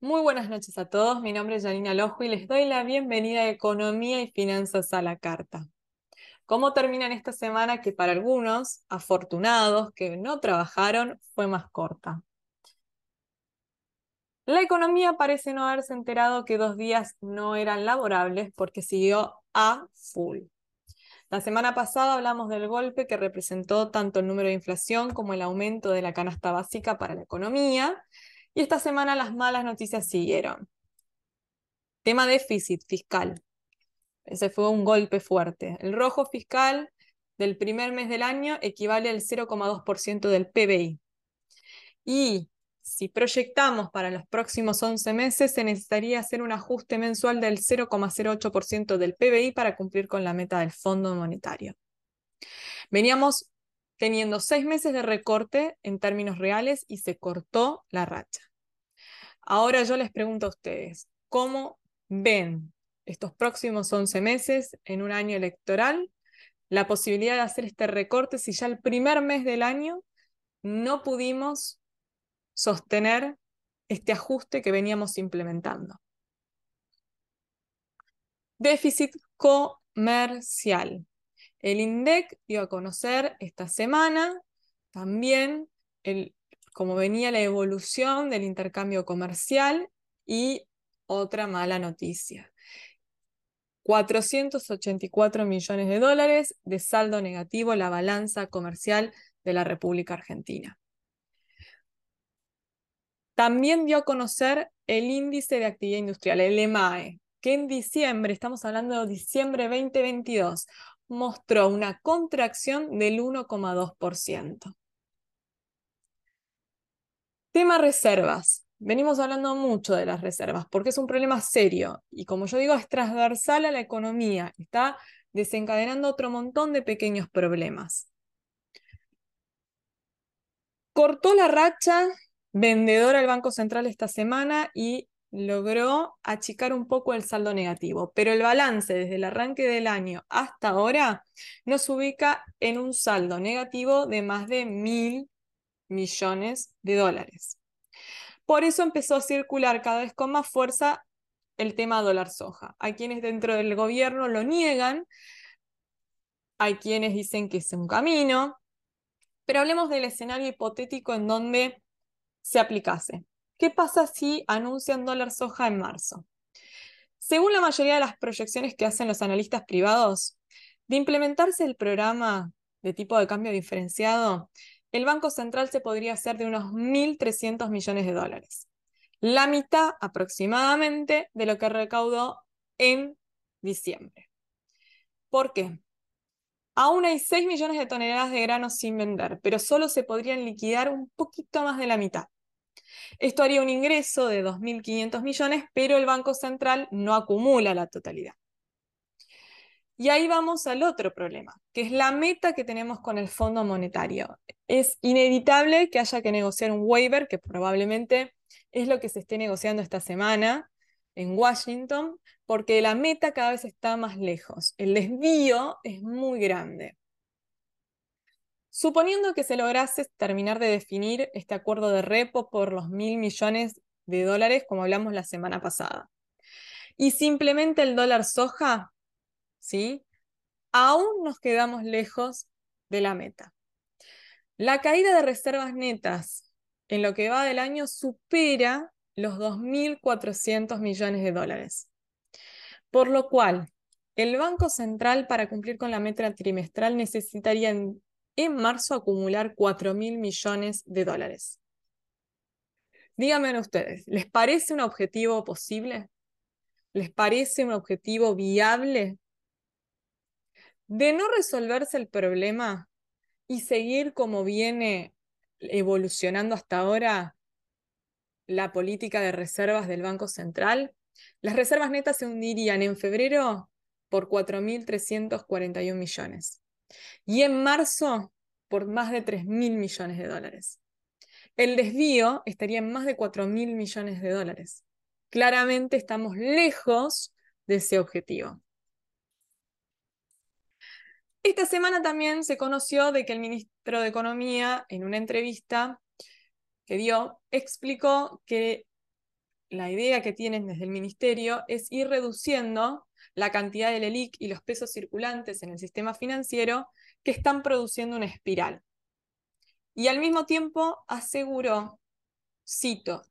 Muy buenas noches a todos, mi nombre es Janina Lojo y les doy la bienvenida a Economía y Finanzas a la Carta. ¿Cómo terminan esta semana que para algunos, afortunados que no trabajaron, fue más corta? La economía parece no haberse enterado que dos días no eran laborables porque siguió a full. La semana pasada hablamos del golpe que representó tanto el número de inflación como el aumento de la canasta básica para la economía y esta semana las malas noticias siguieron. Tema déficit fiscal. Ese fue un golpe fuerte. El rojo fiscal del primer mes del año equivale al 0,2% del PBI. Y si proyectamos para los próximos 11 meses, se necesitaría hacer un ajuste mensual del 0,08% del PBI para cumplir con la meta del Fondo Monetario. Veníamos teniendo seis meses de recorte en términos reales y se cortó la racha. Ahora yo les pregunto a ustedes, ¿cómo ven estos próximos 11 meses en un año electoral la posibilidad de hacer este recorte si ya el primer mes del año no pudimos sostener este ajuste que veníamos implementando? Déficit comercial. El INDEC dio a conocer esta semana también el, cómo venía la evolución del intercambio comercial y otra mala noticia. 484 millones de dólares de saldo negativo la balanza comercial de la República Argentina. También dio a conocer el índice de actividad industrial, el EMAE, que en diciembre, estamos hablando de diciembre 2022, mostró una contracción del 1,2%. Tema reservas. Venimos hablando mucho de las reservas porque es un problema serio y como yo digo es transversal a la economía, está desencadenando otro montón de pequeños problemas. Cortó la racha vendedora el Banco Central esta semana y logró achicar un poco el saldo negativo, pero el balance desde el arranque del año hasta ahora nos ubica en un saldo negativo de más de mil millones de dólares. Por eso empezó a circular cada vez con más fuerza el tema dólar soja. Hay quienes dentro del gobierno lo niegan, hay quienes dicen que es un camino, pero hablemos del escenario hipotético en donde se aplicase. ¿Qué pasa si anuncian dólar soja en marzo? Según la mayoría de las proyecciones que hacen los analistas privados, de implementarse el programa de tipo de cambio diferenciado, el Banco Central se podría hacer de unos 1.300 millones de dólares. La mitad aproximadamente de lo que recaudó en diciembre. ¿Por qué? Aún hay 6 millones de toneladas de granos sin vender, pero solo se podrían liquidar un poquito más de la mitad. Esto haría un ingreso de 2.500 millones, pero el Banco Central no acumula la totalidad. Y ahí vamos al otro problema, que es la meta que tenemos con el Fondo Monetario. Es inevitable que haya que negociar un waiver, que probablemente es lo que se esté negociando esta semana en Washington, porque la meta cada vez está más lejos. El desvío es muy grande. Suponiendo que se lograse terminar de definir este acuerdo de repo por los mil millones de dólares, como hablamos la semana pasada, y simplemente el dólar soja, ¿sí? Aún nos quedamos lejos de la meta. La caída de reservas netas en lo que va del año supera los 2.400 millones de dólares. Por lo cual, el Banco Central para cumplir con la meta trimestral necesitaría marzo acumular 4 mil millones de dólares. Díganme ustedes, ¿les parece un objetivo posible? ¿Les parece un objetivo viable? De no resolverse el problema y seguir como viene evolucionando hasta ahora la política de reservas del Banco Central, las reservas netas se hundirían en febrero por 4.341 millones y en marzo por más de 3 mil millones de dólares. El desvío estaría en más de 4 mil millones de dólares. Claramente estamos lejos de ese objetivo. Esta semana también se conoció de que el ministro de Economía, en una entrevista que dio, explicó que la idea que tienen desde el ministerio es ir reduciendo la cantidad del ELIC y los pesos circulantes en el sistema financiero que están produciendo una espiral. Y al mismo tiempo aseguró, cito,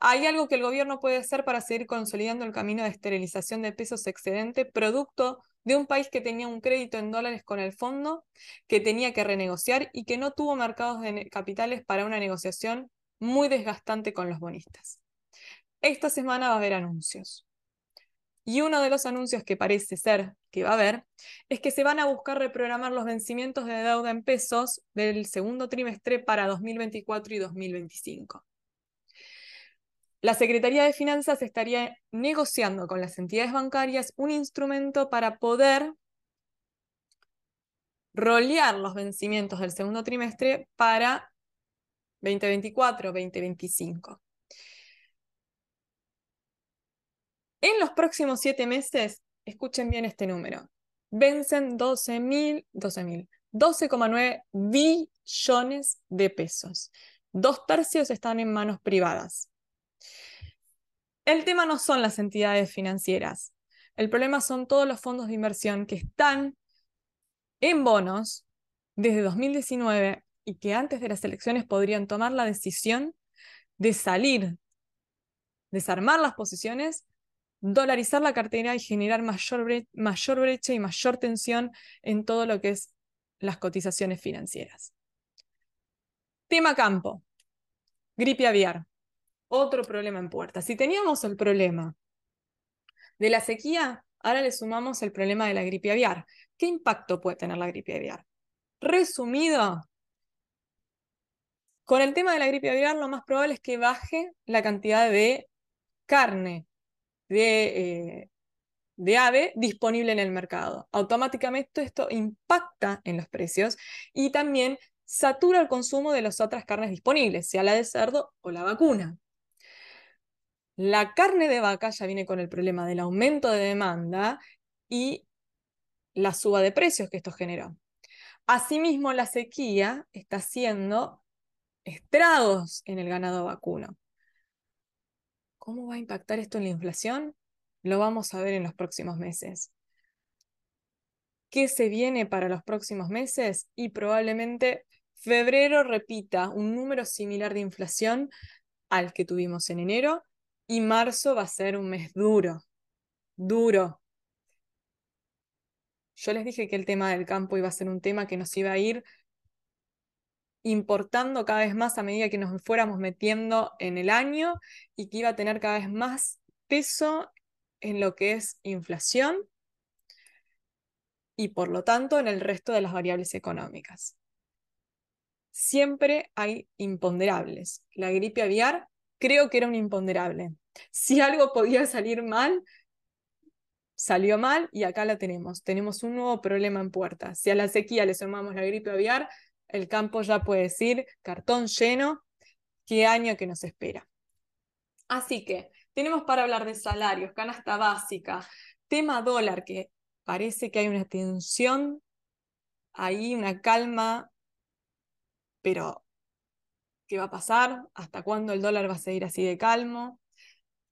hay algo que el gobierno puede hacer para seguir consolidando el camino de esterilización de pesos excedente, producto de un país que tenía un crédito en dólares con el fondo, que tenía que renegociar y que no tuvo mercados de capitales para una negociación muy desgastante con los bonistas. Esta semana va a haber anuncios. Y uno de los anuncios que parece ser que va a haber es que se van a buscar reprogramar los vencimientos de deuda en pesos del segundo trimestre para 2024 y 2025. La Secretaría de Finanzas estaría negociando con las entidades bancarias un instrumento para poder rolear los vencimientos del segundo trimestre para 2024-2025. En los próximos siete meses, escuchen bien este número, vencen 12.000, 12.000, 12,9 billones de pesos. Dos tercios están en manos privadas. El tema no son las entidades financieras. El problema son todos los fondos de inversión que están en bonos desde 2019 y que antes de las elecciones podrían tomar la decisión de salir, desarmar las posiciones dolarizar la cartera y generar mayor, mayor brecha y mayor tensión en todo lo que es las cotizaciones financieras. Tema campo. Gripe aviar. Otro problema en puerta. Si teníamos el problema de la sequía, ahora le sumamos el problema de la gripe aviar. ¿Qué impacto puede tener la gripe aviar? Resumido, con el tema de la gripe aviar, lo más probable es que baje la cantidad de carne de, eh, de ave disponible en el mercado. Automáticamente esto impacta en los precios y también satura el consumo de las otras carnes disponibles, sea la de cerdo o la vacuna. La carne de vaca ya viene con el problema del aumento de demanda y la suba de precios que esto generó. Asimismo, la sequía está haciendo estragos en el ganado vacuno. ¿Cómo va a impactar esto en la inflación? Lo vamos a ver en los próximos meses. ¿Qué se viene para los próximos meses? Y probablemente febrero repita un número similar de inflación al que tuvimos en enero y marzo va a ser un mes duro, duro. Yo les dije que el tema del campo iba a ser un tema que nos iba a ir importando cada vez más a medida que nos fuéramos metiendo en el año y que iba a tener cada vez más peso en lo que es inflación y por lo tanto en el resto de las variables económicas. Siempre hay imponderables. La gripe aviar creo que era un imponderable. Si algo podía salir mal, salió mal y acá la tenemos. Tenemos un nuevo problema en puerta. Si a la sequía le sumamos la gripe aviar, el campo ya puede decir, cartón lleno, qué año que nos espera. Así que tenemos para hablar de salarios, canasta básica, tema dólar, que parece que hay una tensión ahí, una calma, pero ¿qué va a pasar? ¿Hasta cuándo el dólar va a seguir así de calmo?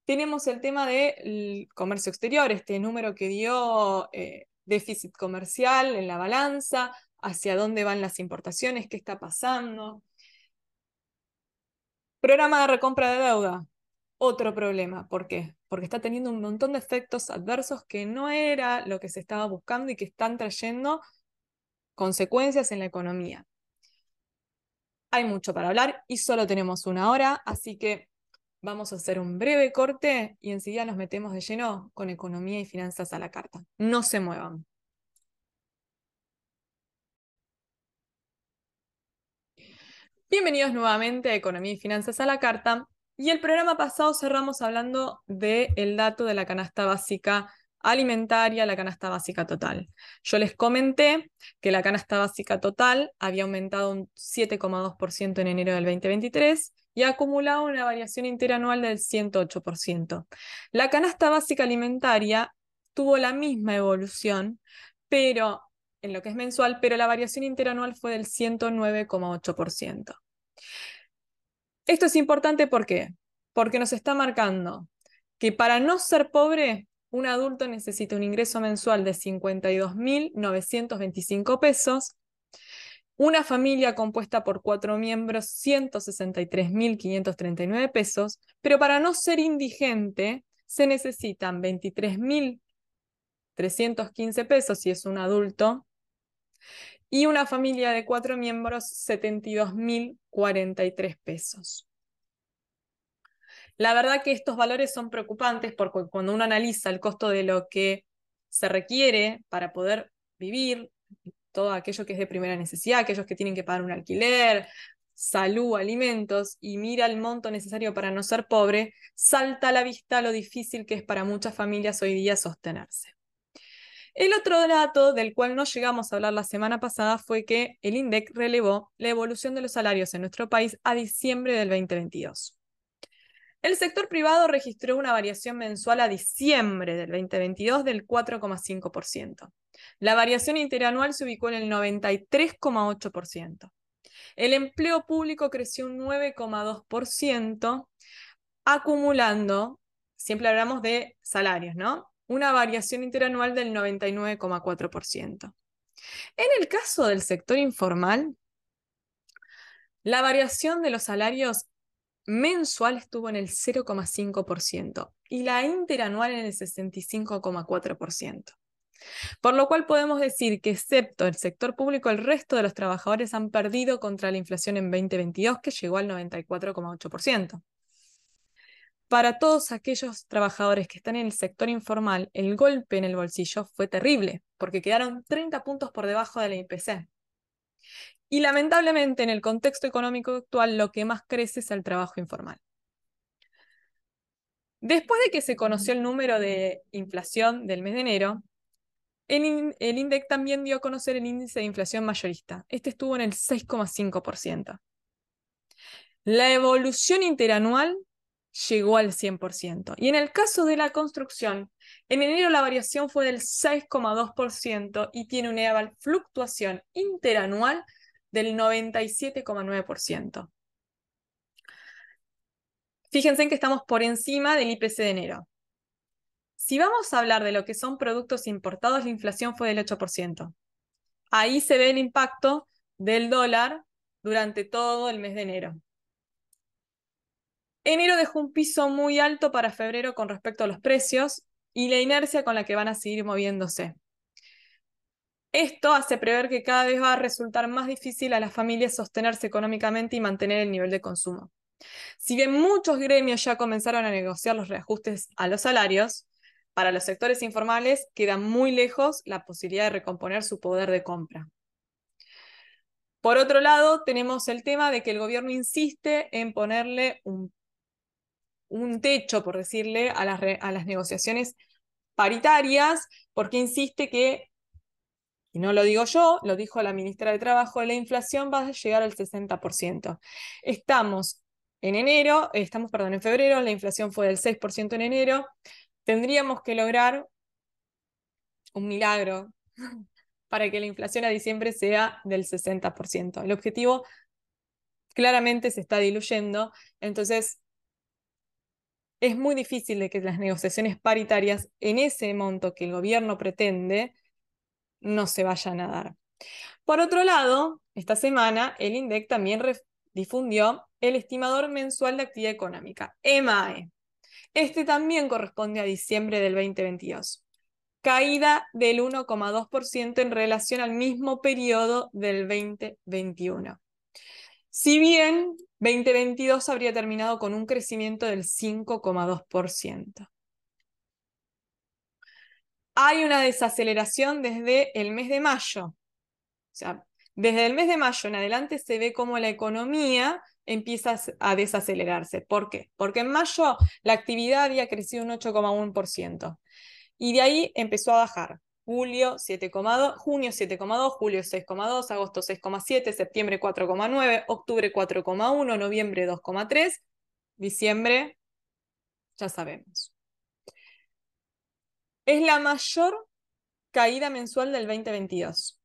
Tenemos el tema del comercio exterior, este número que dio eh, déficit comercial en la balanza, hacia dónde van las importaciones, qué está pasando. Programa de recompra de deuda, otro problema. ¿Por qué? Porque está teniendo un montón de efectos adversos que no era lo que se estaba buscando y que están trayendo consecuencias en la economía. Hay mucho para hablar y solo tenemos una hora, así que vamos a hacer un breve corte y enseguida nos metemos de lleno con economía y finanzas a la carta. No se muevan. Bienvenidos nuevamente a Economía y Finanzas a la Carta. Y el programa pasado cerramos hablando del dato de la canasta básica alimentaria, la canasta básica total. Yo les comenté que la canasta básica total había aumentado un 7,2% en enero del 2023 y ha acumulado una variación interanual del 108%. La canasta básica alimentaria tuvo la misma evolución, pero en lo que es mensual, pero la variación interanual fue del 109,8%. Esto es importante porque porque nos está marcando que para no ser pobre, un adulto necesita un ingreso mensual de 52.925 pesos, una familia compuesta por cuatro miembros, 163.539 pesos, pero para no ser indigente, se necesitan 23.315 pesos si es un adulto, y una familia de cuatro miembros, 72.043 pesos. La verdad que estos valores son preocupantes porque cuando uno analiza el costo de lo que se requiere para poder vivir, todo aquello que es de primera necesidad, aquellos que tienen que pagar un alquiler, salud, alimentos, y mira el monto necesario para no ser pobre, salta a la vista lo difícil que es para muchas familias hoy día sostenerse. El otro dato del cual no llegamos a hablar la semana pasada fue que el INDEC relevó la evolución de los salarios en nuestro país a diciembre del 2022. El sector privado registró una variación mensual a diciembre del 2022 del 4,5%. La variación interanual se ubicó en el 93,8%. El empleo público creció un 9,2%, acumulando, siempre hablamos de salarios, ¿no? Una variación interanual del 99,4%. En el caso del sector informal, la variación de los salarios mensual estuvo en el 0,5% y la interanual en el 65,4%. Por lo cual podemos decir que excepto el sector público, el resto de los trabajadores han perdido contra la inflación en 2022, que llegó al 94,8%. Para todos aquellos trabajadores que están en el sector informal, el golpe en el bolsillo fue terrible, porque quedaron 30 puntos por debajo de la IPC. Y lamentablemente en el contexto económico actual lo que más crece es el trabajo informal. Después de que se conoció el número de inflación del mes de enero, el, INDEC también dio a conocer el índice de inflación mayorista. Este estuvo en el 6,5%. La evolución interanual llegó al 100%. Y en el caso de la construcción, en enero la variación fue del 6,2% y tiene una fluctuación interanual del 97,9%. Fíjense en que estamos por encima del IPC de enero. Si vamos a hablar de lo que son productos importados, la inflación fue del 8%. Ahí se ve el impacto del dólar durante todo el mes de enero. Enero dejó un piso muy alto para febrero con respecto a los precios y la inercia con la que van a seguir moviéndose. Esto hace prever que cada vez va a resultar más difícil a las familias sostenerse económicamente y mantener el nivel de consumo. Si bien muchos gremios ya comenzaron a negociar los reajustes a los salarios, para los sectores informales queda muy lejos la posibilidad de recomponer su poder de compra. Por otro lado, tenemos el tema de que el gobierno insiste en ponerle un, techo, por decirle, a las, a las negociaciones paritarias, porque insiste que y no lo digo yo, lo dijo la ministra de Trabajo, la inflación va a llegar al 60%. Estamos en enero, estamos, perdón, en febrero, la inflación fue del 6% en enero. Tendríamos que lograr un milagro para que la inflación a diciembre sea del 60%. El objetivo claramente se está diluyendo, entonces es muy difícil de que las negociaciones paritarias en ese monto que el gobierno pretende no se vayan a dar. Por otro lado, esta semana el INDEC también difundió el estimador mensual de actividad económica, EMAE. Este también corresponde a diciembre del 2022. Caída del 1,2% en relación al mismo periodo del 2021. Si bien 2022 habría terminado con un crecimiento del 5,2% hay una desaceleración desde el mes de mayo. O sea, desde el mes de mayo en adelante se ve como la economía empieza a desacelerarse. ¿Por qué? Porque en mayo la actividad había crecido un 8,1% y de ahí empezó a bajar. Julio 7,2, junio 7,2, julio 6,2, agosto 6,7, septiembre 4,9, octubre 4,1, noviembre 2,3, diciembre ya sabemos es la mayor caída mensual del 2022.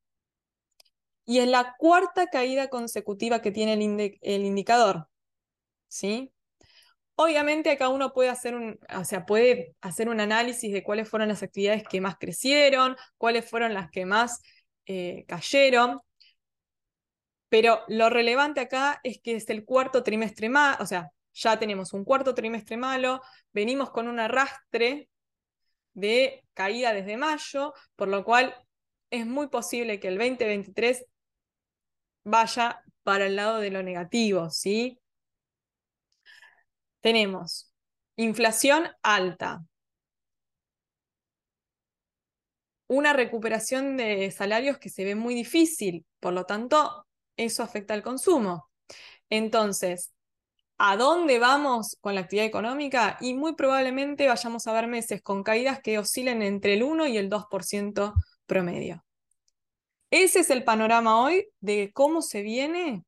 Y es la cuarta caída consecutiva que tiene el, indicador. ¿Sí? Obviamente acá uno puede hacer un, o sea, puede hacer un análisis de cuáles fueron las actividades que más crecieron, cuáles fueron las que más eh, cayeron. Pero lo relevante acá es que es el cuarto trimestre más, o sea, ya tenemos un cuarto trimestre malo, venimos con un arrastre de caída desde mayo, por lo cual es muy posible que el 2023 vaya para el lado de lo negativo, ¿sí? Tenemos inflación alta, una recuperación de salarios que se ve muy difícil, por lo tanto, eso afecta al consumo. Entonces, ¿a dónde vamos con la actividad económica? Y muy probablemente vayamos a ver meses con caídas que oscilen entre el 1 y el 2% promedio. Ese es el panorama hoy de cómo se viene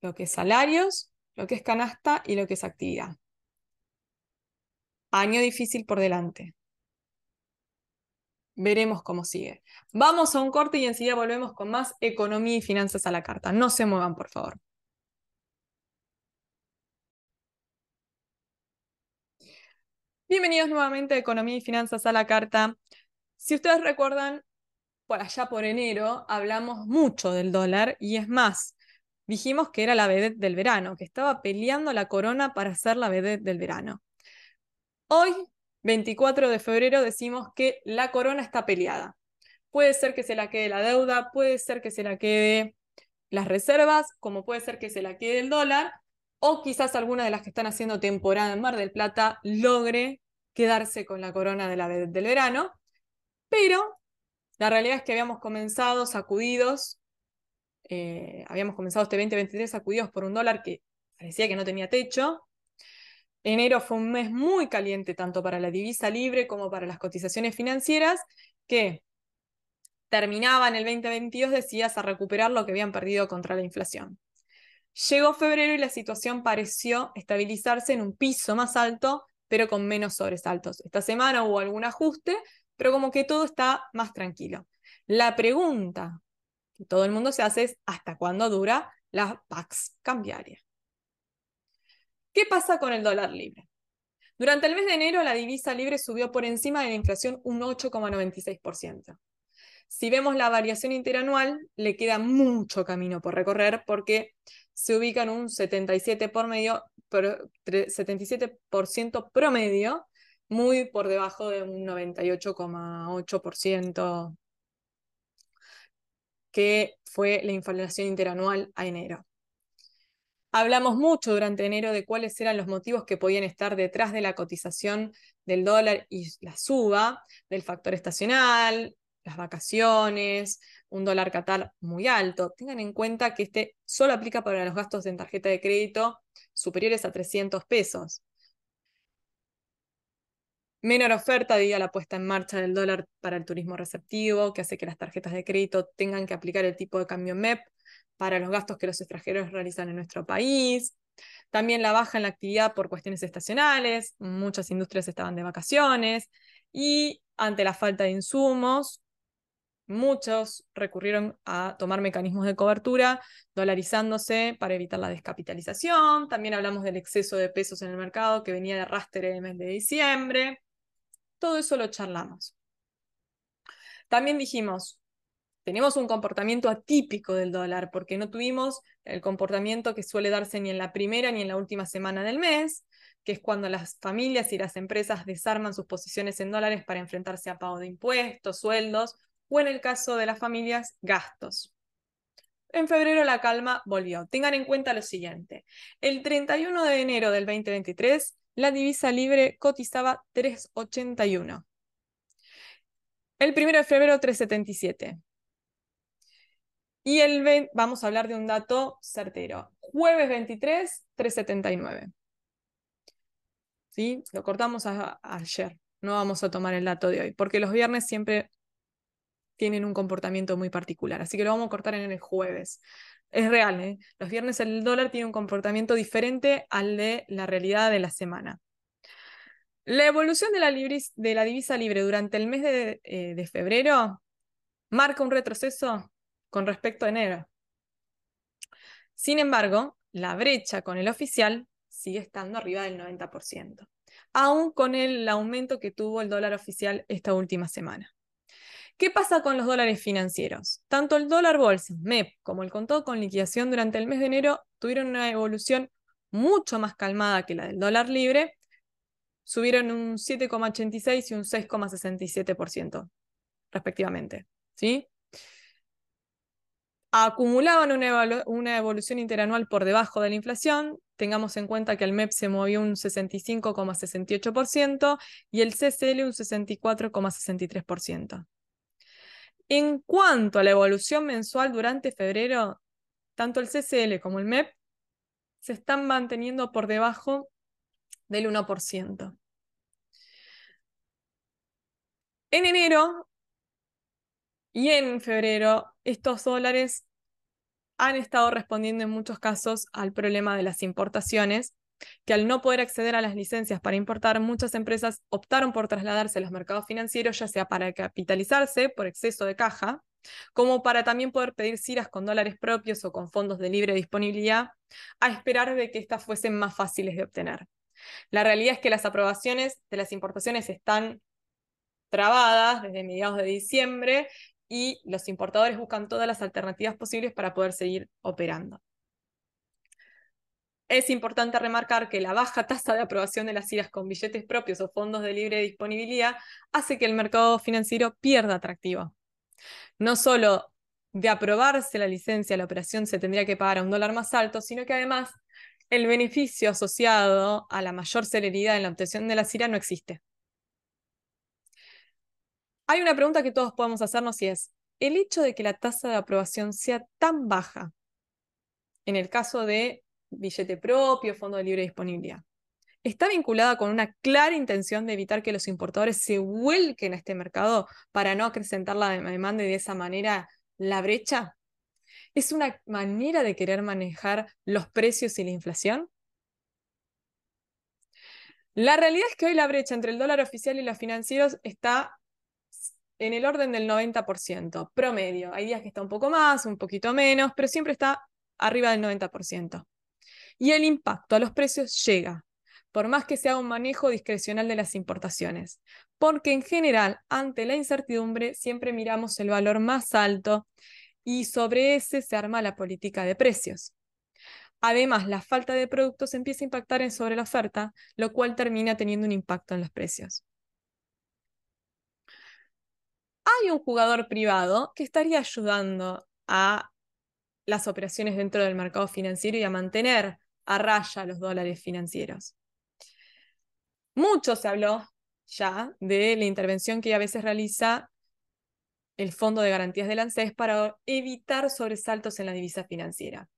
lo que es salarios, lo que es canasta y lo que es actividad. Año difícil por delante. Veremos cómo sigue. Vamos a un corte y enseguida volvemos con más economía y finanzas a la carta. No se muevan, por favor. Bienvenidos nuevamente a Economía y Finanzas a la Carta. Si ustedes recuerdan, por allá por enero hablamos mucho del dólar y es más, dijimos que era la vedette del verano, que estaba peleando la corona para ser la vedette del verano. Hoy, 24 de febrero, decimos que la corona está peleada. Puede ser que se la quede la deuda, puede ser que se la quede las reservas, como puede ser que se la quede el dólar, o quizás alguna de las que están haciendo temporada en Mar del Plata logre quedarse con la corona de la del verano. Pero la realidad es que habíamos comenzado sacudidos, eh, habíamos comenzado este 2023 sacudidos por un dólar que parecía que no tenía techo, Enero fue un mes muy caliente tanto para la divisa libre como para las cotizaciones financieras que terminaban el 2022 decididas a recuperar lo que habían perdido contra la inflación. Llegó febrero y la situación pareció estabilizarse en un piso más alto, pero con menos sobresaltos. Esta semana hubo algún ajuste, pero como que todo está más tranquilo. La pregunta que todo el mundo se hace es ¿hasta cuándo dura la PAX cambiaria? ¿Qué pasa con el dólar libre? Durante el mes de enero, la divisa libre subió por encima de la inflación un 8,96%. Si vemos la variación interanual, le queda mucho camino por recorrer porque se ubica en un 77%, por medio, 77 promedio, muy por debajo de un 98,8% que fue la inflación interanual a enero. Hablamos mucho durante enero de cuáles eran los motivos que podían estar detrás de la cotización del dólar y la suba, del factor estacional, las vacaciones, un dólar catar muy alto. Tengan en cuenta que este solo aplica para los gastos en tarjeta de crédito superiores a 300 pesos. Menor oferta debido la puesta en marcha del dólar para el turismo receptivo, que hace que las tarjetas de crédito tengan que aplicar el tipo de cambio MEP para los gastos que los extranjeros realizan en nuestro país. También la baja en la actividad por cuestiones estacionales, muchas industrias estaban de vacaciones y ante la falta de insumos, muchos recurrieron a tomar mecanismos de cobertura, dolarizándose para evitar la descapitalización. También hablamos del exceso de pesos en el mercado que venía de arrastre en el mes de diciembre. Todo eso lo charlamos. También dijimos, tenemos un comportamiento atípico del dólar, porque no tuvimos el comportamiento que suele darse ni en la primera ni en la última semana del mes, que es cuando las familias y las empresas desarman sus posiciones en dólares para enfrentarse a pago de impuestos, sueldos, o en el caso de las familias, gastos. En febrero la calma volvió. Tengan en cuenta lo siguiente. El 31 de enero del 2023, la divisa libre cotizaba 381. El 1 de febrero 377. Y el vamos a hablar de un dato certero. Jueves 23, 379. ¿Sí? Lo cortamos ayer. No vamos a tomar el dato de hoy, porque los viernes siempre tienen un comportamiento muy particular. Así que lo vamos a cortar en el jueves. Es real, ¿eh? Los viernes el dólar tiene un comportamiento diferente al de la realidad de la semana. La evolución de la, de la divisa libre durante el mes de, eh, de febrero marca un retroceso con respecto a enero. Sin embargo, la brecha con el oficial sigue estando arriba del 90%, aún con el aumento que tuvo el dólar oficial esta última semana. ¿Qué pasa con los dólares financieros? Tanto el dólar bolsa, MEP, como el contado con liquidación durante el mes de enero tuvieron una evolución mucho más calmada que la del dólar libre, subieron un 7,86 y un 6,67% respectivamente. ¿sí? Acumulaban una, evolución interanual por debajo de la inflación. Tengamos en cuenta que el MEP se movió un 65,68% y el CCL un 64,63%. En cuanto a la evolución mensual durante febrero, tanto el CCL como el MEP se están manteniendo por debajo del 1%. En enero y en febrero, estos dólares han estado respondiendo en muchos casos al problema de las importaciones, que al no poder acceder a las licencias para importar, muchas empresas optaron por trasladarse a los mercados financieros, ya sea para capitalizarse por exceso de caja, como para también poder pedir ciras con dólares propios o con fondos de libre disponibilidad, a esperar de que éstas fuesen más fáciles de obtener. La realidad es que las aprobaciones de las importaciones están trabadas desde mediados de diciembre y los importadores buscan todas las alternativas posibles para poder seguir operando. Es importante remarcar que la baja tasa de aprobación de las IRAs con billetes propios o fondos de libre disponibilidad hace que el mercado financiero pierda atractivo. No solo de aprobarse la licencia, la operación se tendría que pagar a un dólar más alto, sino que además el beneficio asociado a la mayor celeridad en la obtención de la CIRA no existe. Hay una pregunta que todos podemos hacernos y es, ¿el hecho de que la tasa de aprobación sea tan baja en el caso de billete propio, fondo de libre disponibilidad, está vinculada con una clara intención de evitar que los importadores se vuelquen a este mercado para no acrecentar la demanda y de esa manera la brecha? ¿Es una manera de querer manejar los precios y la inflación? La realidad es que hoy la brecha entre el dólar oficial y los financieros está en el orden del 90%, promedio. Hay días que está un poco más, un poquito menos, pero siempre está arriba del 90%. Y el impacto a los precios llega, por más que sea un manejo discrecional de las importaciones, porque en general, ante la incertidumbre, siempre miramos el valor más alto y sobre ese se arma la política de precios. Además, la falta de productos empieza a impactar sobre la oferta, lo cual termina teniendo un impacto en los precios. Hay un jugador privado que estaría ayudando a las operaciones dentro del mercado financiero y a mantener a raya los dólares financieros. Mucho se habló ya de la intervención que a veces realiza el Fondo de Garantías del ANSES para evitar sobresaltos en la divisa financiera.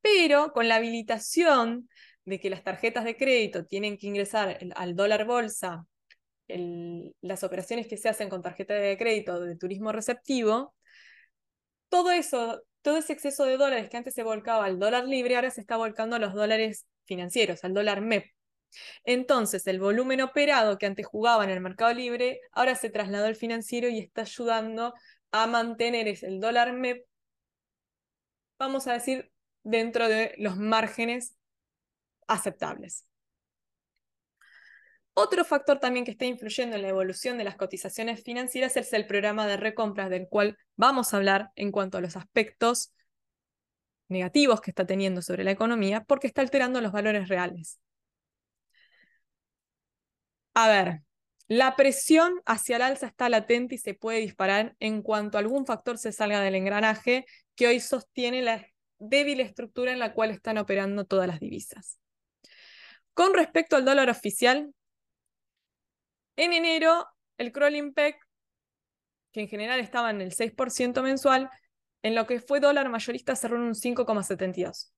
Pero con la habilitación de que las tarjetas de crédito tienen que ingresar al dólar bolsa las operaciones que se hacen con tarjeta de crédito de turismo receptivo, todo eso, todo ese exceso de dólares que antes se volcaba al dólar libre, ahora se está volcando a los dólares financieros, al dólar MEP. Entonces, el volumen operado que antes jugaba en el mercado libre, ahora se trasladó al financiero y está ayudando a mantener el dólar MEP, vamos a decir, dentro de los márgenes aceptables. Otro factor también que está influyendo en la evolución de las cotizaciones financieras es el programa de recompras del cual vamos a hablar en cuanto a los aspectos negativos que está teniendo sobre la economía porque está alterando los valores reales. A ver, la presión hacia el alza está latente y se puede disparar en cuanto algún factor se salga del engranaje que hoy sostiene la débil estructura en la cual están operando todas las divisas. Con respecto al dólar oficial, en enero, el crawling peg, que en general estaba en el 6% mensual, en lo que fue dólar mayorista cerró en un 5,72.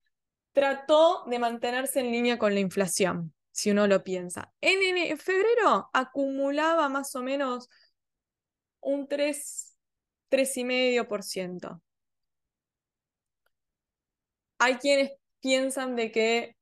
Trató de mantenerse en línea con la inflación, si uno lo piensa. En, febrero acumulaba más o menos un 3, 3,5%. Hay quienes piensan de que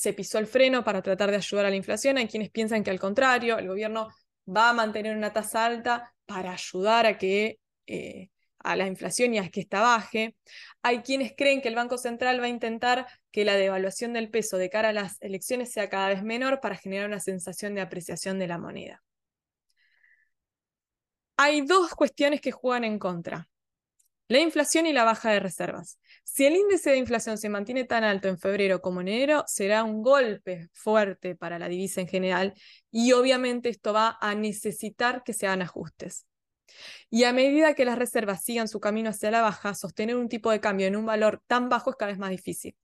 se pisó el freno para tratar de ayudar a la inflación, hay quienes piensan que al contrario, el gobierno va a mantener una tasa alta para ayudar a que, eh, a la inflación y a que esta baje. Hay quienes creen que el Banco Central va a intentar que la devaluación del peso de cara a las elecciones sea cada vez menor para generar una sensación de apreciación de la moneda. Hay dos cuestiones que juegan en contra. La inflación y la baja de reservas. Si el índice de inflación se mantiene tan alto en febrero como en enero, será un golpe fuerte para la divisa en general y obviamente esto va a necesitar que se hagan ajustes. Y a medida que las reservas sigan su camino hacia la baja, sostener un tipo de cambio en un valor tan bajo es cada vez más difícil.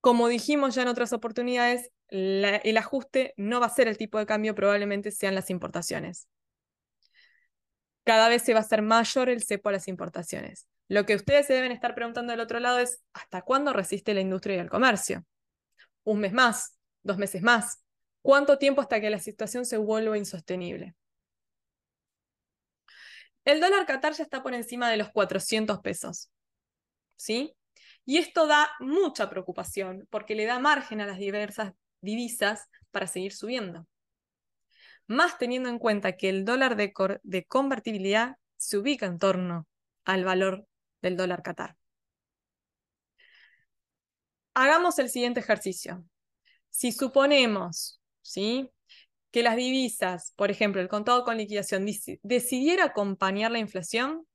Como dijimos ya en otras oportunidades, el ajuste no va a ser el tipo de cambio, probablemente sean las importaciones. Cada vez se va a hacer mayor el cepo a las importaciones. Lo que ustedes se deben estar preguntando del otro lado es, ¿hasta cuándo resiste la industria y el comercio? ¿Un mes más? ¿Dos meses más? ¿Cuánto tiempo hasta que la situación se vuelva insostenible? El dólar Qatar ya está por encima de los 400 pesos. ¿Sí? Y esto da mucha preocupación porque le da margen a las diversas divisas para seguir subiendo. Más teniendo en cuenta que el dólar de, de convertibilidad se ubica en torno al valor del dólar Qatar. Hagamos el siguiente ejercicio. Si suponemos ¿sí? que las divisas, por ejemplo, el contado con liquidación, decidiera acompañar la inflación,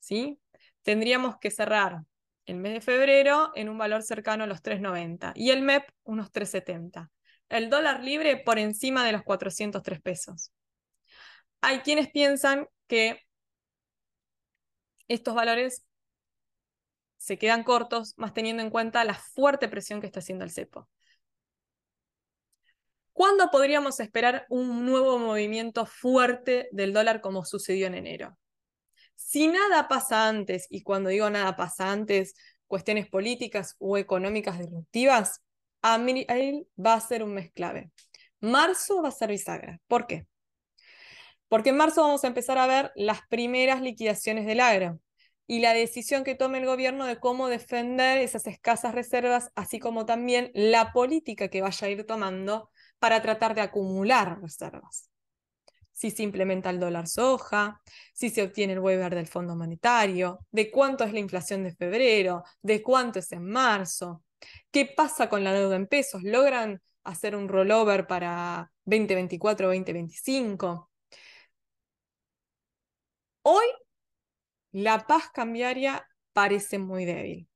¿sí? tendríamos que cerrar el mes de febrero en un valor cercano a los 3,90 y el MEP unos 3,70. El dólar libre por encima de los 403 pesos. Hay quienes piensan que estos valores se quedan cortos, más teniendo en cuenta la fuerte presión que está haciendo el cepo. ¿Cuándo podríamos esperar un nuevo movimiento fuerte del dólar como sucedió en enero? Si nada pasa antes, y cuando digo nada pasa antes, cuestiones políticas o económicas disruptivas, abril va a ser un mes clave. Marzo va a ser bisagra. ¿Por qué? Porque en marzo vamos a empezar a ver las primeras liquidaciones del agro y la decisión que tome el gobierno de cómo defender esas escasas reservas, así como también la política que vaya a ir tomando para tratar de acumular reservas. Si se implementa el dólar soja, si se obtiene el waiver del Fondo Monetario, de cuánto es la inflación de febrero, de cuánto es en marzo, qué pasa con la deuda en pesos, logran hacer un rollover para 2024 2025. Hoy la paz cambiaria parece muy débil,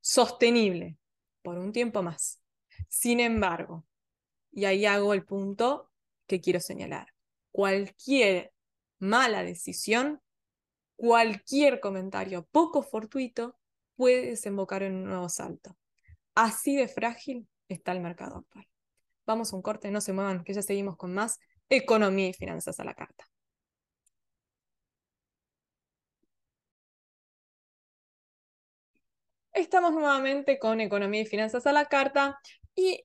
sostenible por un tiempo más. Sin embargo, y ahí hago el punto que quiero señalar. Cualquier mala decisión, cualquier comentario poco fortuito puede desembocar en un nuevo salto. Así de frágil está el mercado actual. Vamos a un corte, no se muevan, que ya seguimos con más economía y finanzas a la carta. Estamos nuevamente con economía y finanzas a la carta y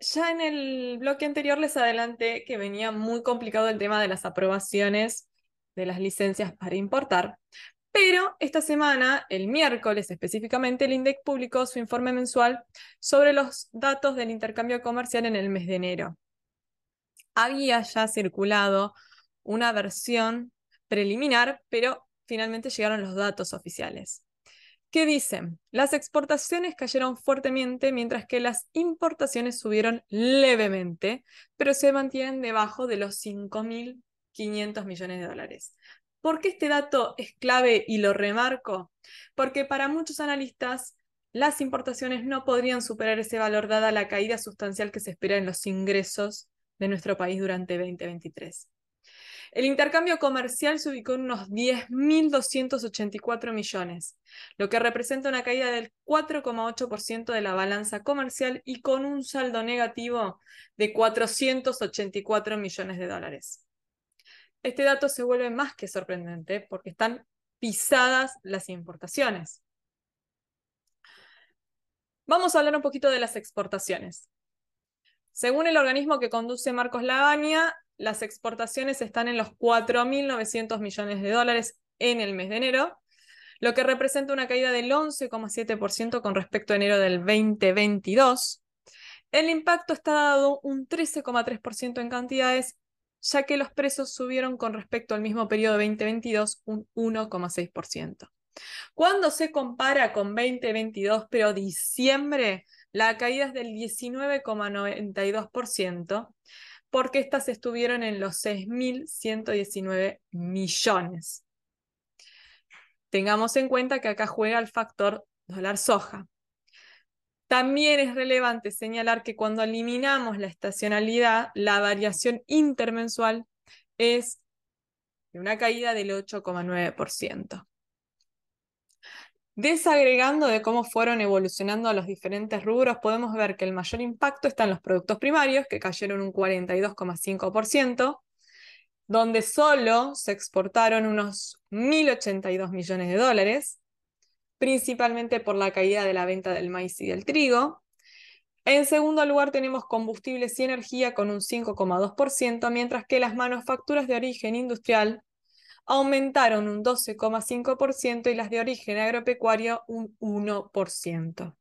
ya en el bloque anterior les adelanté que venía muy complicado el tema de las aprobaciones de las licencias para importar, pero esta semana, el miércoles específicamente, el INDEC publicó su informe mensual sobre los datos del intercambio comercial en el mes de enero. Había ya circulado una versión preliminar, pero finalmente llegaron los datos oficiales. ¿Qué dicen? Las exportaciones cayeron fuertemente mientras que las importaciones subieron levemente, pero se mantienen debajo de los 5.500 millones de dólares. ¿Por qué este dato es clave y lo remarco? Porque para muchos analistas las importaciones no podrían superar ese valor dada la caída sustancial que se espera en los ingresos de nuestro país durante 2023. El intercambio comercial se ubicó en unos 10.284 millones, lo que representa una caída del 4,8% de la balanza comercial y con un saldo negativo de 484 millones de dólares. Este dato se vuelve más que sorprendente porque están pisadas las importaciones. Vamos a hablar un poquito de las exportaciones. Según el organismo que conduce Marcos Lagaña, las exportaciones están en los 4.900 millones de dólares en el mes de enero, lo que representa una caída del 11,7% con respecto a enero del 2022. El impacto está dado un 13,3% en cantidades ya que los precios subieron con respecto al mismo periodo de 2022 un 1,6%. Cuando se compara con 2022, pero diciembre, la caída es del 19,92%, porque estas estuvieron en los 6.119 millones. Tengamos en cuenta que acá juega el factor dólar soja. También es relevante señalar que cuando eliminamos la estacionalidad, la variación intermensual es de una caída del 8,9%. Desagregando de cómo fueron evolucionando los diferentes rubros, podemos ver que el mayor impacto está en los productos primarios, que cayeron un 42,5%, donde solo se exportaron unos 1.082 millones de dólares, principalmente por la caída de la venta del maíz y del trigo. En segundo lugar tenemos combustibles y energía con un 5,2%, mientras que las manufacturas de origen industrial aumentaron un 12,5% y las de origen agropecuario un 1%.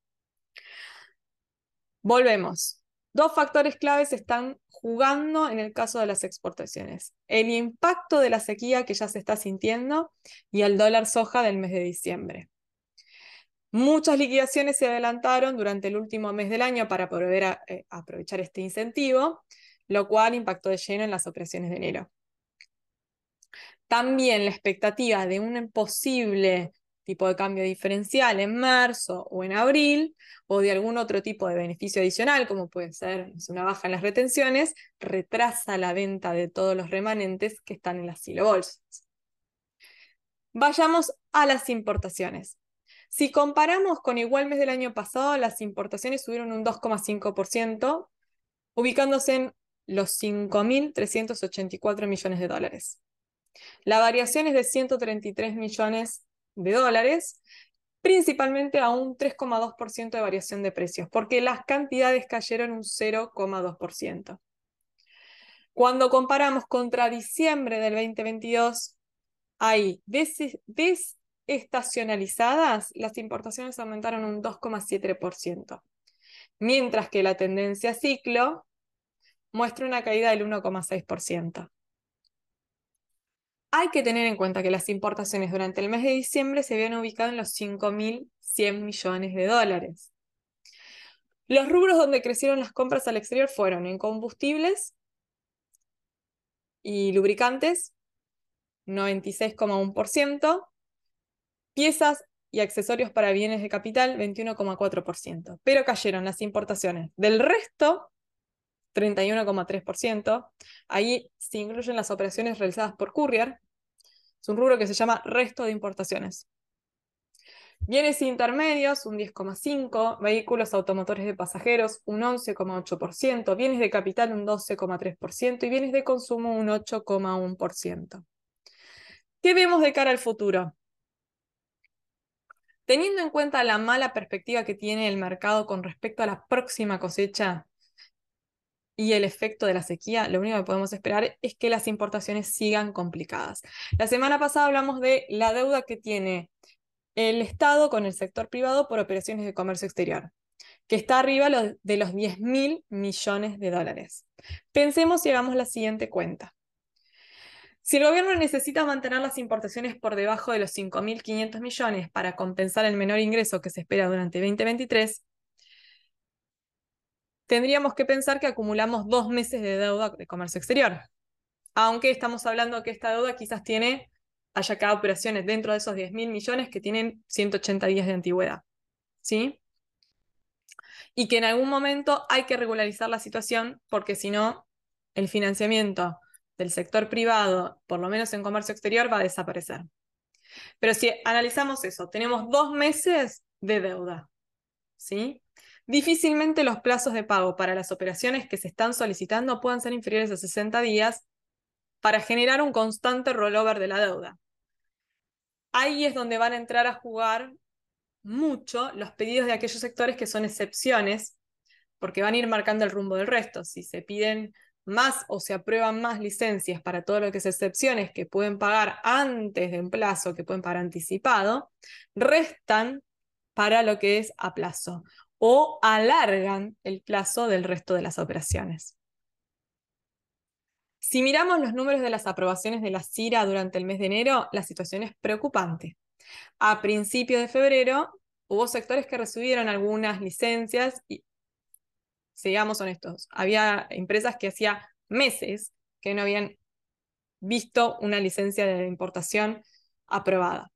Volvemos. Dos factores claves están jugando en el caso de las exportaciones. El impacto de la sequía que ya se está sintiendo y el dólar soja del mes de diciembre. Muchas liquidaciones se adelantaron durante el último mes del año para poder eh, aprovechar este incentivo, lo cual impactó de lleno en las operaciones de enero. También la expectativa de un posible tipo de cambio diferencial en marzo o en abril, o de algún otro tipo de beneficio adicional, como puede ser una baja en las retenciones, retrasa la venta de todos los remanentes que están en las silobolsas. Vayamos a las importaciones. Si comparamos con igual mes del año pasado, las importaciones subieron un 2,5%, ubicándose en los 5.384 millones de dólares. La variación es de 133 millones de dólares, principalmente a un 3,2% de variación de precios, porque las cantidades cayeron un 0,2%. Cuando comparamos contra diciembre del 2022, hay estacionalizadas, las importaciones aumentaron un 2,7%, mientras que la tendencia ciclo muestra una caída del 1,6%. Hay que tener en cuenta que las importaciones durante el mes de diciembre se habían ubicado en los 5.100 millones de dólares. Los rubros donde crecieron las compras al exterior fueron en combustibles y lubricantes, 96,1%, Piezas y accesorios para bienes de capital, 21,4%. Pero cayeron las importaciones. Del resto, 31,3%. Ahí se incluyen las operaciones realizadas por courier. Es un rubro que se llama resto de importaciones. Bienes intermedios, un 10,5%, vehículos automotores de pasajeros, un 11,8%, bienes de capital, un 12,3% y bienes de consumo, un 8,1%. ¿Qué vemos de cara al futuro? Teniendo en cuenta la mala perspectiva que tiene el mercado con respecto a la próxima cosecha y el efecto de la sequía, lo único que podemos esperar es que las importaciones sigan complicadas. La semana pasada hablamos de la deuda que tiene el Estado con el sector privado por operaciones de comercio exterior, que está arriba de los 10 mil millones de dólares. Pensemos y hagamos la siguiente cuenta. Si el gobierno necesita mantener las importaciones por debajo de los 5.500 millones para compensar el menor ingreso que se espera durante 2023, tendríamos que pensar que acumulamos dos meses de deuda de comercio exterior. Aunque estamos hablando que esta deuda quizás tiene, haya cada operaciones dentro de esos 10.000 millones que tienen 180 días de antigüedad. ¿Sí? Y que en algún momento hay que regularizar la situación porque si no, el financiamiento del sector privado, por lo menos en comercio exterior, va a desaparecer. Pero si analizamos eso, tenemos dos meses de deuda, ¿sí? Difícilmente los plazos de pago para las operaciones que se están solicitando puedan ser inferiores a 60 días para generar un constante rollover de la deuda. Ahí es donde van a entrar a jugar mucho los pedidos de aquellos sectores que son excepciones, porque van a ir marcando el rumbo del resto. Si se piden más o se aprueban más licencias para todo lo que es excepciones que pueden pagar antes de un plazo, que pueden pagar anticipado, restan para lo que es a plazo o alargan el plazo del resto de las operaciones. Si miramos los números de las aprobaciones de la CIRA durante el mes de enero, la situación es preocupante. A principios de febrero hubo sectores que recibieron algunas licencias y, seamos honestos, había empresas que hacía meses que no habían visto una licencia de importación aprobada.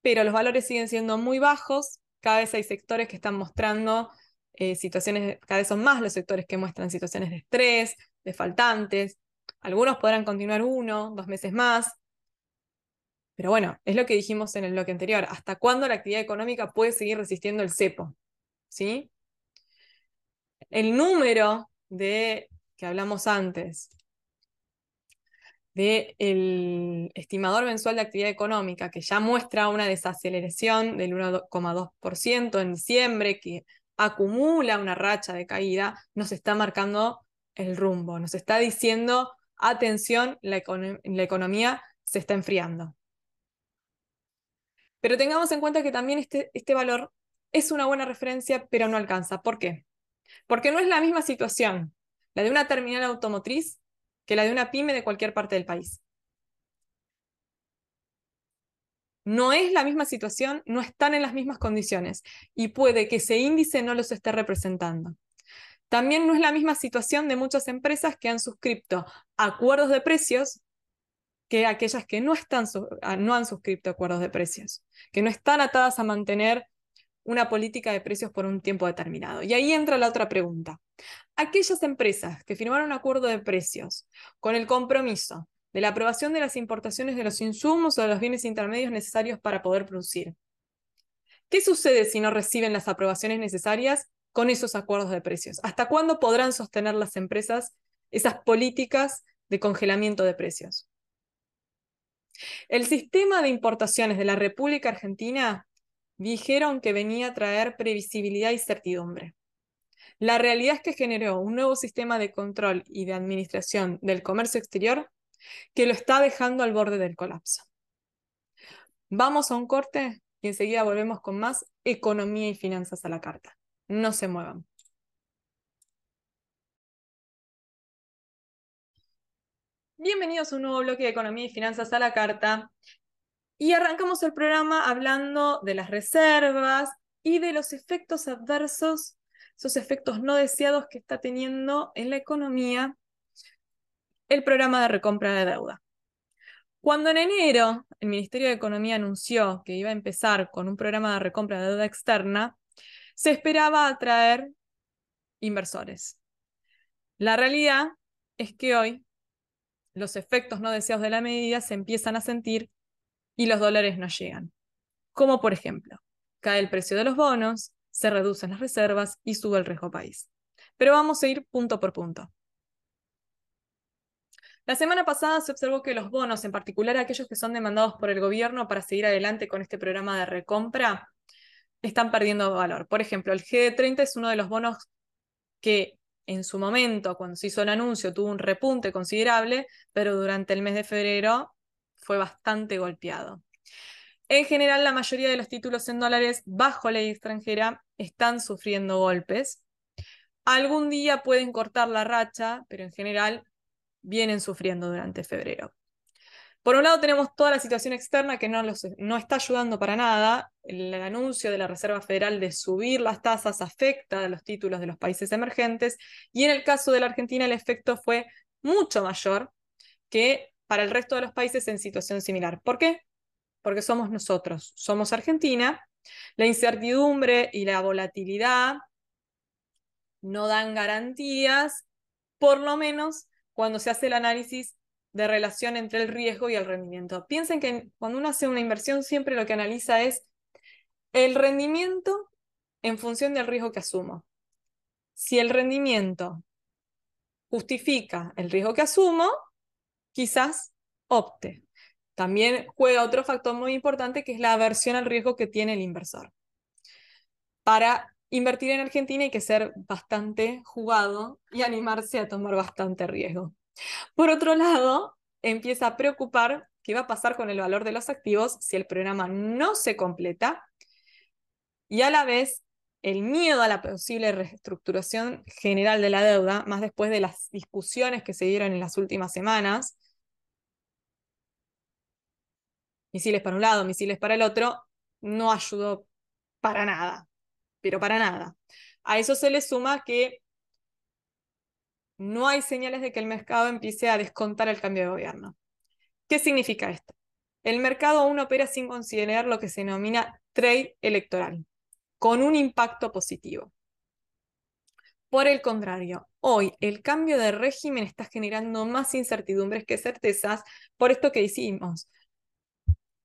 Pero los valores siguen siendo muy bajos, cada vez hay sectores que están mostrando eh, situaciones, cada vez son más los sectores que muestran situaciones de estrés, de faltantes, algunos podrán continuar uno, dos meses más, pero bueno, es lo que dijimos en el bloque anterior, ¿hasta cuándo la actividad económica puede seguir resistiendo el cepo? ¿Sí? El número de que hablamos antes, del estimador mensual de actividad económica, que ya muestra una desaceleración del 1,2% en diciembre, que acumula una racha de caída, nos está marcando el rumbo, nos está diciendo, atención, la, la economía se está enfriando. Pero tengamos en cuenta que también este, este valor es una buena referencia, pero no alcanza. ¿Por qué? Porque no es la misma situación la de una terminal automotriz que la de una pyme de cualquier parte del país. No es la misma situación, no están en las mismas condiciones y puede que ese índice no los esté representando. También no es la misma situación de muchas empresas que han suscrito acuerdos de precios que aquellas que no, están, ah, no han suscrito acuerdos de precios, que no están atadas a mantener una política de precios por un tiempo determinado. Y ahí entra la otra pregunta. Aquellas empresas que firmaron un acuerdo de precios con el compromiso de la aprobación de las importaciones de los insumos o de los bienes intermedios necesarios para poder producir. ¿Qué sucede si no reciben las aprobaciones necesarias con esos acuerdos de precios? ¿Hasta cuándo podrán sostener las empresas esas políticas de congelamiento de precios? El sistema de importaciones de la República Argentina dijeron que venía a traer previsibilidad y certidumbre. La realidad es que generó un nuevo sistema de control y de administración del comercio exterior que lo está dejando al borde del colapso. Vamos a un corte y enseguida volvemos con más economía y finanzas a la carta. No se muevan. Bienvenidos a un nuevo bloque de Economía y Finanzas a la Carta. Y arrancamos el programa hablando de las reservas y de los efectos adversos, esos efectos no deseados que está teniendo en la economía el programa de recompra de deuda. Cuando en enero el Ministerio de Economía anunció que iba a empezar con un programa de recompra de deuda externa, se esperaba atraer inversores. La realidad es que hoy los efectos no deseados de la medida se empiezan a sentir y los dólares no llegan. Como por ejemplo, cae el precio de los bonos, se reducen las reservas y sube el riesgo país. Pero vamos a ir punto por punto. La semana pasada se observó que los bonos, en particular aquellos que son demandados por el gobierno para seguir adelante con este programa de recompra, están perdiendo valor. Por ejemplo, el GD30 es uno de los bonos que en su momento, cuando se hizo el anuncio, tuvo un repunte considerable, pero durante el mes de febrero fue bastante golpeado. En general, la mayoría de los títulos en dólares bajo ley extranjera están sufriendo golpes. Algún día pueden cortar la racha, pero en general vienen sufriendo durante febrero. Por un lado tenemos toda la situación externa que no, no está ayudando para nada. El, anuncio de la Reserva Federal de subir las tasas afecta a los títulos de los países emergentes y en el caso de la Argentina el efecto fue mucho mayor que para el resto de los países en situación similar. ¿Por qué? Porque somos nosotros, somos Argentina, la incertidumbre y la volatilidad no dan garantías, por lo menos cuando se hace el análisis de relación entre el riesgo y el rendimiento. Piensen que cuando uno hace una inversión siempre lo que analiza es el rendimiento en función del riesgo que asumo. Si el rendimiento justifica el riesgo que asumo, quizás opte. También juega otro factor muy importante que es la aversión al riesgo que tiene el inversor. Para invertir en Argentina hay que ser bastante jugado y animarse a tomar bastante riesgo. Por otro lado, empieza a preocupar qué va a pasar con el valor de los activos si el programa no se completa y a la vez el miedo a la posible reestructuración general de la deuda, más después de las discusiones que se dieron en las últimas semanas, misiles para un lado, misiles para el otro, no ayudó para nada, pero para nada. A eso se le suma que no hay señales de que el mercado empiece a descontar el cambio de gobierno. ¿Qué significa esto? El mercado aún opera sin considerar lo que se denomina trade electoral, con un impacto positivo. Por el contrario, hoy el cambio de régimen está generando más incertidumbres que certezas por esto que hicimos.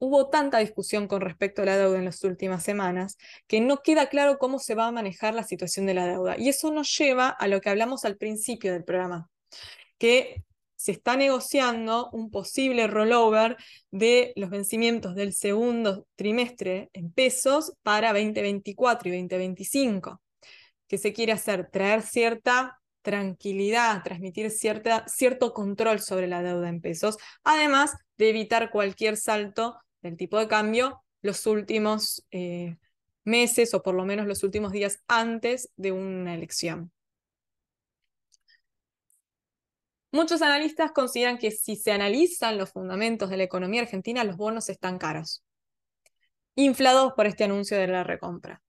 Hubo tanta discusión con respecto a la deuda en las últimas semanas que no queda claro cómo se va a manejar la situación de la deuda. Y eso nos lleva a lo que hablamos al principio del programa, que se está negociando un posible rollover de los vencimientos del segundo trimestre en pesos para 2024 y 2025. ¿Qué se quiere hacer? Traer cierta tranquilidad, transmitir cierta, cierto control sobre la deuda en pesos, además de evitar cualquier salto del tipo de cambio los últimos eh, meses o por lo menos los últimos días antes de una elección. Muchos analistas consideran que si se analizan los fundamentos de la economía argentina, los bonos están caros, inflados por este anuncio de la recompra,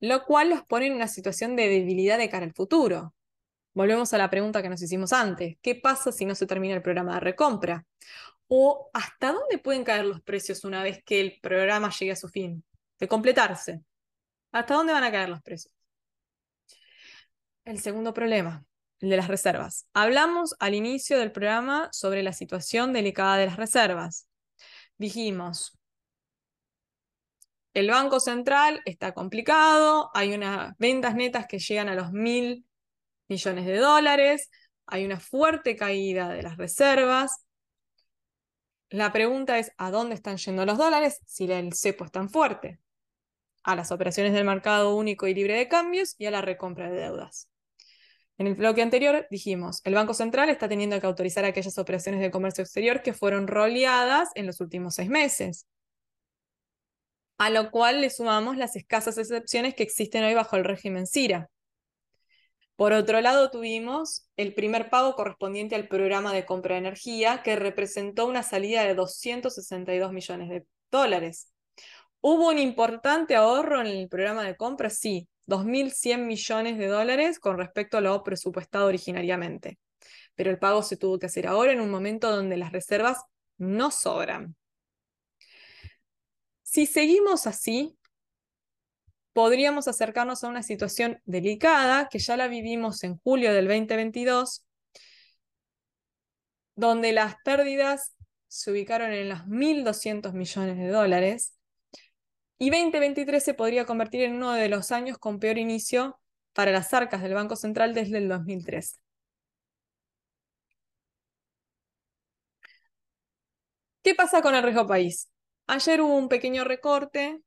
lo cual los pone en una situación de debilidad de cara al futuro. Volvemos a la pregunta que nos hicimos antes, ¿qué pasa si no se termina el programa de recompra? ¿O hasta dónde pueden caer los precios una vez que el programa llegue a su fin, de completarse? ¿Hasta dónde van a caer los precios? El segundo problema, el de las reservas. Hablamos al inicio del programa sobre la situación delicada de las reservas. Dijimos, el Banco Central está complicado, hay unas ventas netas que llegan a los mil millones de dólares, hay una fuerte caída de las reservas. La pregunta es, ¿a dónde están yendo los dólares si el cepo es tan fuerte? A las operaciones del mercado único y libre de cambios y a la recompra de deudas. En el bloque anterior dijimos, el Banco Central está teniendo que autorizar aquellas operaciones de comercio exterior que fueron roleadas en los últimos seis meses, a lo cual le sumamos las escasas excepciones que existen hoy bajo el régimen CIRA. Por otro lado, tuvimos el primer pago correspondiente al programa de compra de energía, que representó una salida de 262 millones de dólares. ¿Hubo un importante ahorro en el programa de compra? Sí, 2.100 millones de dólares con respecto a lo presupuestado originariamente. Pero el pago se tuvo que hacer ahora en un momento donde las reservas no sobran. Si seguimos así, podríamos acercarnos a una situación delicada que ya la vivimos en julio del 2022, donde las pérdidas se ubicaron en los 1.200 millones de dólares y 2023 se podría convertir en uno de los años con peor inicio para las arcas del Banco Central desde el 2003. ¿Qué pasa con el riesgo país? Ayer hubo un pequeño recorte,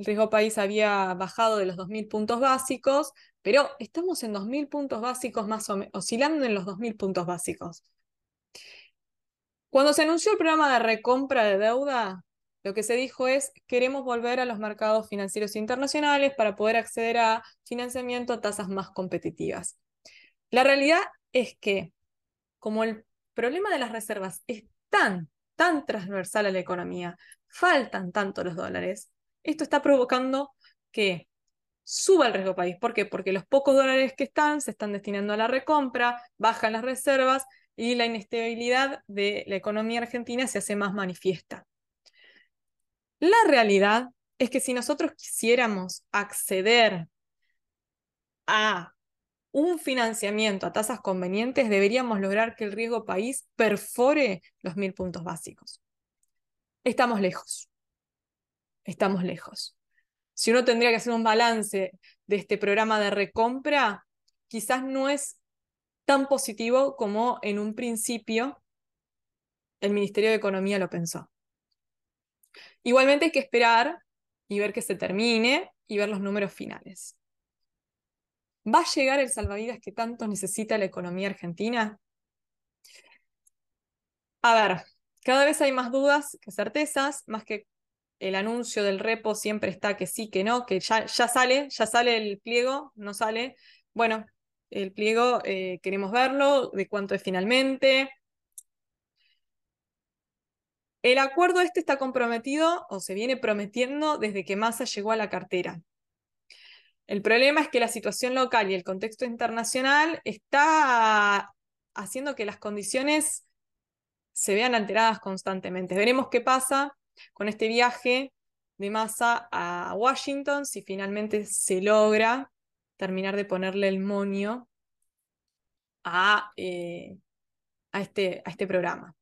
el riesgo país había bajado de los 2.000 puntos básicos, pero estamos en 2.000 puntos básicos más o menos, oscilando en los 2.000 puntos básicos. Cuando se anunció el programa de recompra de deuda, lo que se dijo es, queremos volver a los mercados financieros internacionales para poder acceder a financiamiento a tasas más competitivas. La realidad es que, como el problema de las reservas es tan, tan transversal a la economía, faltan tanto los dólares, esto está provocando que suba el riesgo país. ¿Por qué? Porque los pocos dólares que están se están destinando a la recompra, bajan las reservas y la inestabilidad de la economía argentina se hace más manifiesta. La realidad es que si nosotros quisiéramos acceder a un financiamiento a tasas convenientes, deberíamos lograr que el riesgo país perfore los mil puntos básicos. Estamos lejos. Estamos lejos. Si uno tendría que hacer un balance de este programa de recompra, quizás no es tan positivo como en un principio el Ministerio de Economía lo pensó. Igualmente hay que esperar y ver que se termine y ver los números finales. ¿Va a llegar el salvavidas que tanto necesita la economía argentina? A ver, cada vez hay más dudas que certezas, más que el anuncio del repo siempre está que sí, que no, que ya, ya sale, ya sale el pliego, no sale. Bueno, el pliego eh, queremos verlo, de cuánto es finalmente. El acuerdo este está comprometido o se viene prometiendo desde que Massa llegó a la cartera. El problema es que la situación local y el contexto internacional está haciendo que las condiciones se vean alteradas constantemente. Veremos qué pasa con este viaje de Massa a Washington, si finalmente se logra terminar de ponerle el monio a, eh, a, este, a este programa.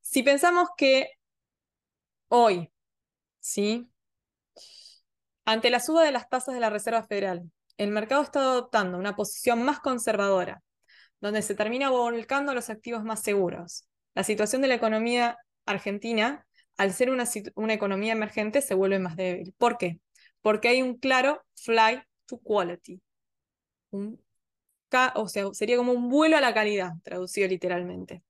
Si pensamos que hoy, ¿sí? ante la suba de las tasas de la Reserva Federal, el mercado está adoptando una posición más conservadora, donde se termina volcando los activos más seguros. La situación de la economía argentina al ser una, economía emergente, se vuelve más débil. ¿Por qué? Porque hay un claro flight to quality. o sea, sería como un vuelo a la calidad, traducido literalmente.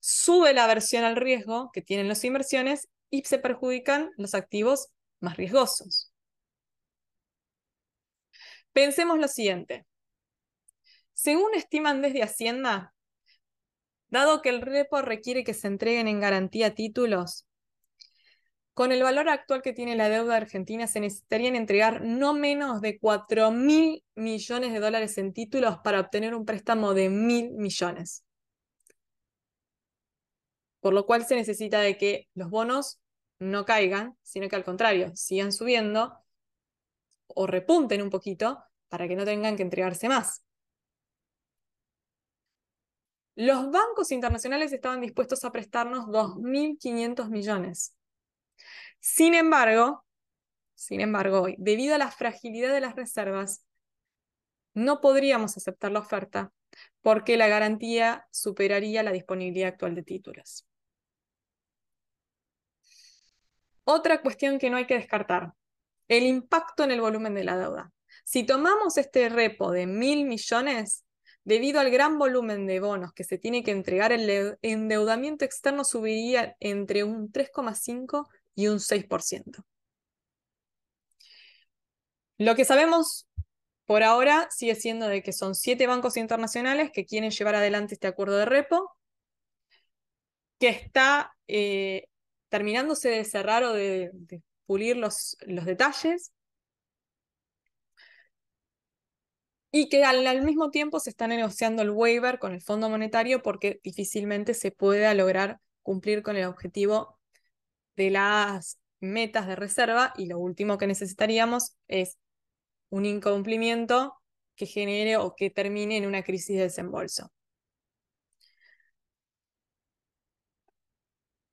Sube la aversión al riesgo que tienen las inversiones y se perjudican los activos más riesgosos. Pensemos lo siguiente. Según estiman desde Hacienda, Dado que el repo requiere que se entreguen en garantía títulos, con el valor actual que tiene la deuda argentina se necesitarían entregar no menos de 4 mil millones de dólares en títulos para obtener un préstamo de mil millones. Por lo cual se necesita de que los bonos no caigan, sino que al contrario, sigan subiendo o repunten un poquito para que no tengan que entregarse más. Los bancos internacionales estaban dispuestos a prestarnos 2.500 millones. Sin embargo, sin embargo, hoy, debido a la fragilidad de las reservas, no podríamos aceptar la oferta porque la garantía superaría la disponibilidad actual de títulos. Otra cuestión que no hay que descartar, el impacto en el volumen de la deuda. Si tomamos este repo de mil millones, Debido al gran volumen de bonos que se tiene que entregar, el endeudamiento externo subiría entre un 3,5 y un 6%. Lo que sabemos por ahora sigue siendo de que son siete bancos internacionales que quieren llevar adelante este acuerdo de repo, que está eh, terminándose de cerrar o de, pulir los, los detalles, y que al, mismo tiempo se está negociando el waiver con el Fondo Monetario porque difícilmente se pueda lograr cumplir con el objetivo de las metas de reserva y lo último que necesitaríamos es un incumplimiento que genere o que termine en una crisis de desembolso.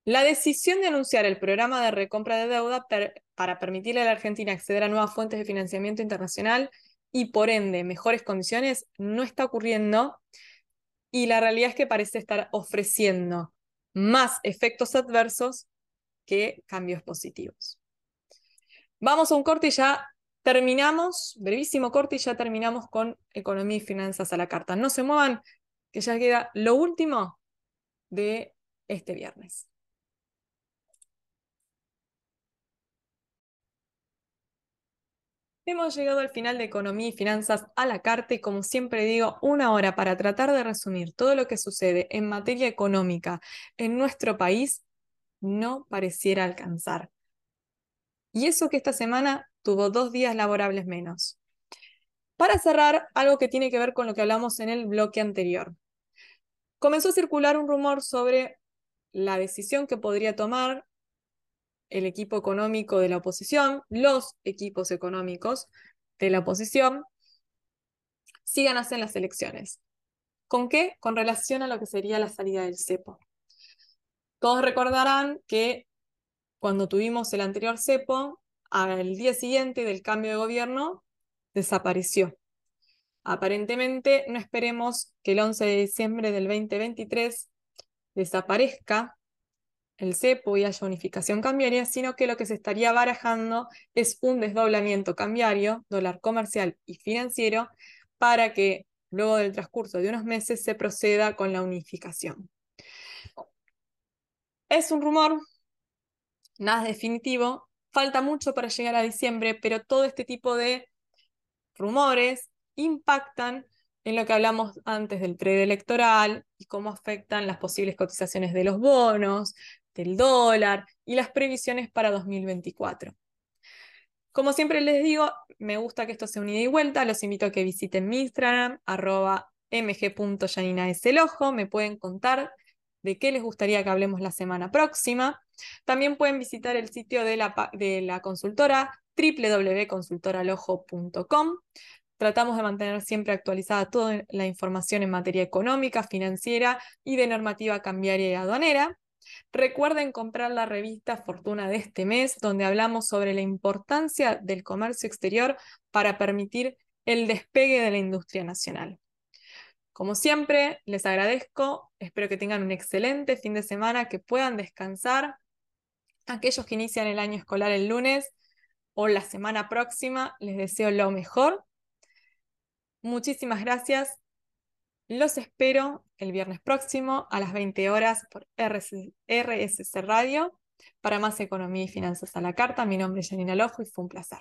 La decisión de anunciar el programa de recompra de deuda para permitirle a la Argentina acceder a nuevas fuentes de financiamiento internacional y por ende mejores condiciones no está ocurriendo y la realidad es que parece estar ofreciendo más efectos adversos que cambios positivos. Vamos a un corte y ya terminamos, brevísimo corte y ya terminamos con economía y finanzas a la carta. No se muevan, que ya queda lo último de este viernes. Hemos llegado al final de Economía y Finanzas a la carta y como siempre digo, una hora para tratar de resumir todo lo que sucede en materia económica en nuestro país no pareciera alcanzar. Y eso que esta semana tuvo dos días laborables menos. Para cerrar, algo que tiene que ver con lo que hablamos en el bloque anterior. Comenzó a circular un rumor sobre la decisión que podría tomar el equipo económico de la oposición, los equipos económicos de la oposición, sigan haciendo las elecciones. ¿Con qué? Con relación a lo que sería la salida del cepo. Todos recordarán que cuando tuvimos el anterior cepo, al día siguiente del cambio de gobierno, desapareció. Aparentemente, no esperemos que el 11 de diciembre del 2023 desaparezca el cepo y haya unificación cambiaria, sino que lo que se estaría barajando es un desdoblamiento cambiario, dólar comercial y financiero, para que luego del transcurso de unos meses se proceda con la unificación. Es un rumor, nada definitivo, falta mucho para llegar a diciembre, pero todo este tipo de rumores impactan en lo que hablamos antes del preelectoral y cómo afectan las posibles cotizaciones de los bonos, del dólar y las previsiones para 2024. Como siempre les digo, me gusta que esto sea un ida y vuelta, los invito a que visiten mi Instagram, arroba mg.yaninaeselojo, me pueden contar de qué les gustaría que hablemos la semana próxima. También pueden visitar el sitio de la, de la consultora www.consultoralojo.com. Tratamos de mantener siempre actualizada toda la información en materia económica, financiera y de normativa cambiaria y aduanera. Recuerden comprar la revista Fortuna de este mes, donde hablamos sobre la importancia del comercio exterior para permitir el despegue de la industria nacional. Como siempre, les agradezco, espero que tengan un excelente fin de semana, que puedan descansar. Aquellos que inician el año escolar el lunes o la semana próxima, les deseo lo mejor. Muchísimas gracias. Los espero el viernes próximo a las 20 horas por RSC Radio para más economía y finanzas a la carta. Mi nombre es Janina Lojo y fue un placer.